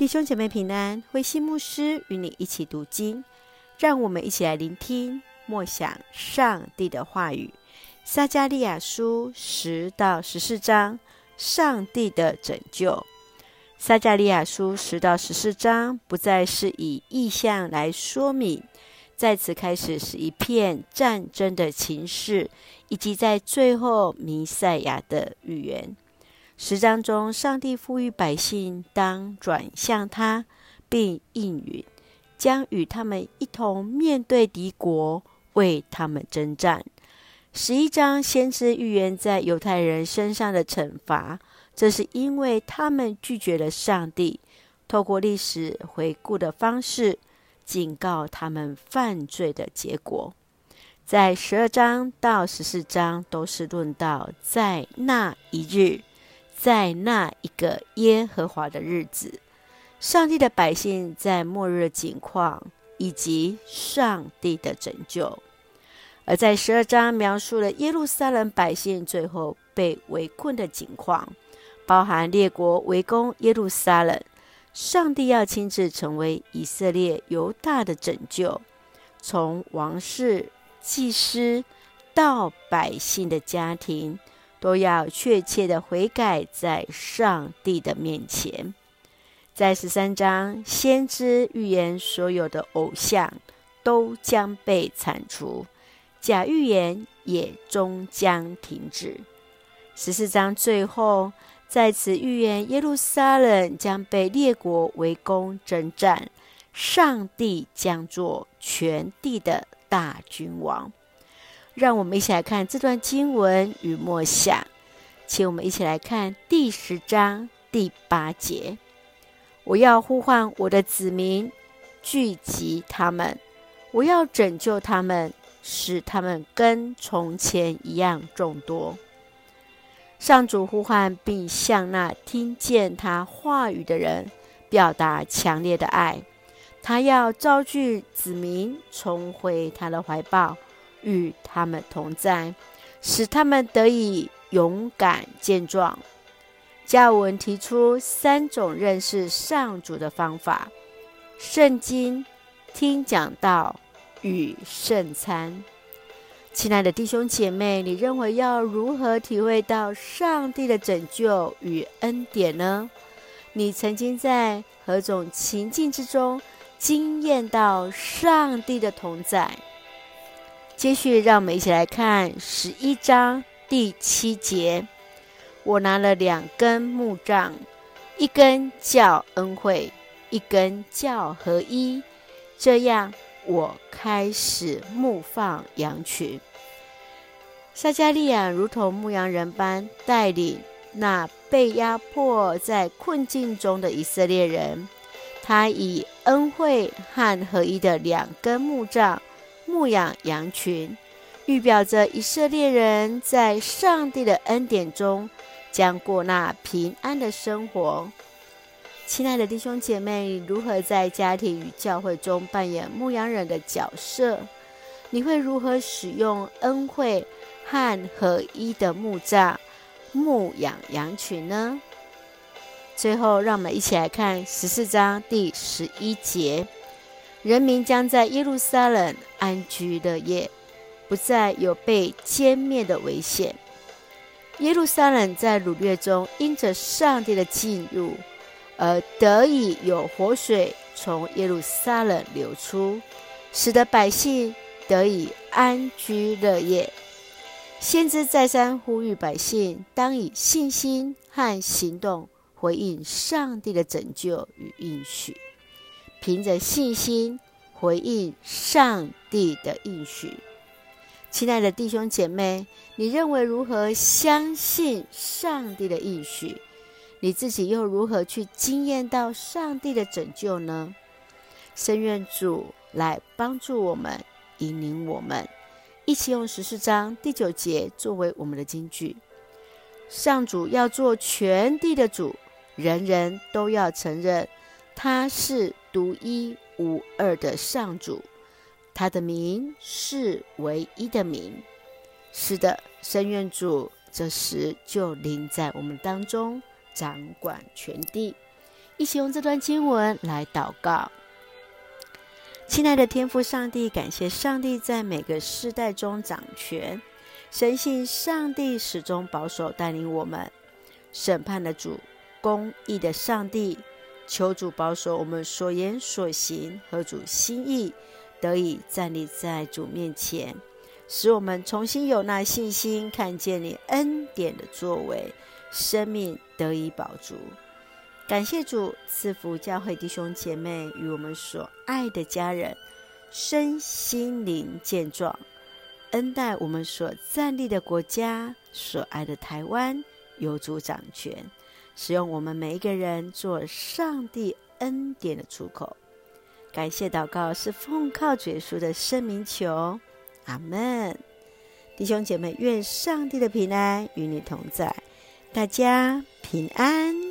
弟兄姐妹平安，慧馨牧师与你一起读经，让我们一起来聆听默想上帝的话语。撒迦利亚书十到十四章，上帝的拯救。撒迦利亚书十到十四章不再是以意象来说明，在此开始是一片战争的情势，以及在最后弥赛亚的预言。十章中，上帝赋予百姓当转向他，并应允，将与他们一同面对敌国，为他们征战。十一章，先知预言在犹太人身上的惩罚，这是因为他们拒绝了上帝，透过历史回顾的方式，警告他们犯罪的结果。在十二章到十四章，都是论到在那一日。在那一个耶和华的日子，上帝的百姓在末日的景况，以及上帝的拯救。而在十二章描述了耶路撒冷百姓最后被围困的景况，包含列国围攻耶路撒冷，上帝要亲自成为以色列犹大的拯救，从王室、祭司到百姓的家庭。都要确切的悔改，在上帝的面前。在十三章，先知预言所有的偶像都将被铲除，假预言也终将停止。十四章最后，在此预言耶路撒冷将被列国围攻征战，上帝将做全地的大君王。让我们一起来看这段经文与默想，请我们一起来看第十章第八节：“我要呼唤我的子民，聚集他们，我要拯救他们，使他们跟从前一样众多。”上主呼唤并向那听见他话语的人表达强烈的爱，他要召聚子民，重回他的怀抱。与他们同在，使他们得以勇敢健壮。加尔文提出三种认识上主的方法：圣经、听讲道与圣餐。亲爱的弟兄姐妹，你认为要如何体会到上帝的拯救与恩典呢？你曾经在何种情境之中经验到上帝的同在？接续，让我们一起来看十一章第七节。我拿了两根木杖，一根叫恩惠，一根叫合一。这样，我开始牧放羊群。撒迦利亚如同牧羊人般带领那被压迫在困境中的以色列人。他以恩惠和合一的两根木杖。牧养羊群，预表着以色列人在上帝的恩典中将过那平安的生活。亲爱的弟兄姐妹，如何在家庭与教会中扮演牧羊人的角色？你会如何使用恩惠和合一的木杖牧养羊群呢？最后，让我们一起来看十四章第十一节。人民将在耶路撒冷安居乐业，不再有被歼灭的危险。耶路撒冷在掳掠中，因着上帝的进入，而得以有活水从耶路撒冷流出，使得百姓得以安居乐业。先知再三呼吁百姓，当以信心和行动回应上帝的拯救与应许。凭着信心回应上帝的应许，亲爱的弟兄姐妹，你认为如何相信上帝的应许？你自己又如何去经验到上帝的拯救呢？深愿主来帮助我们，引领我们，一起用十四章第九节作为我们的金句：上主要做全地的主，人人都要承认他是。独一无二的上主，他的名是唯一的名。是的，深愿主这时就临在我们当中，掌管全地，一起用这段经文来祷告。亲爱的天父上帝，感谢上帝在每个世代中掌权，深信上帝始终保守带领我们，审判的主，公义的上帝，求主保守我们所言所行和主心意，得以站立在主面前。使我们重新有那信心，看见你恩典的作为，生命得以保足。感谢主赐福教会弟兄姐妹与我们所爱的家人身心灵健壮，恩待我们所站立的国家，所爱的台湾有主掌权，使用我们每一个人做上帝恩典的出口。感谢祷告是奉靠主耶稣的圣名求。阿门，弟兄姐妹，愿上帝的平安与你同在，大家平安。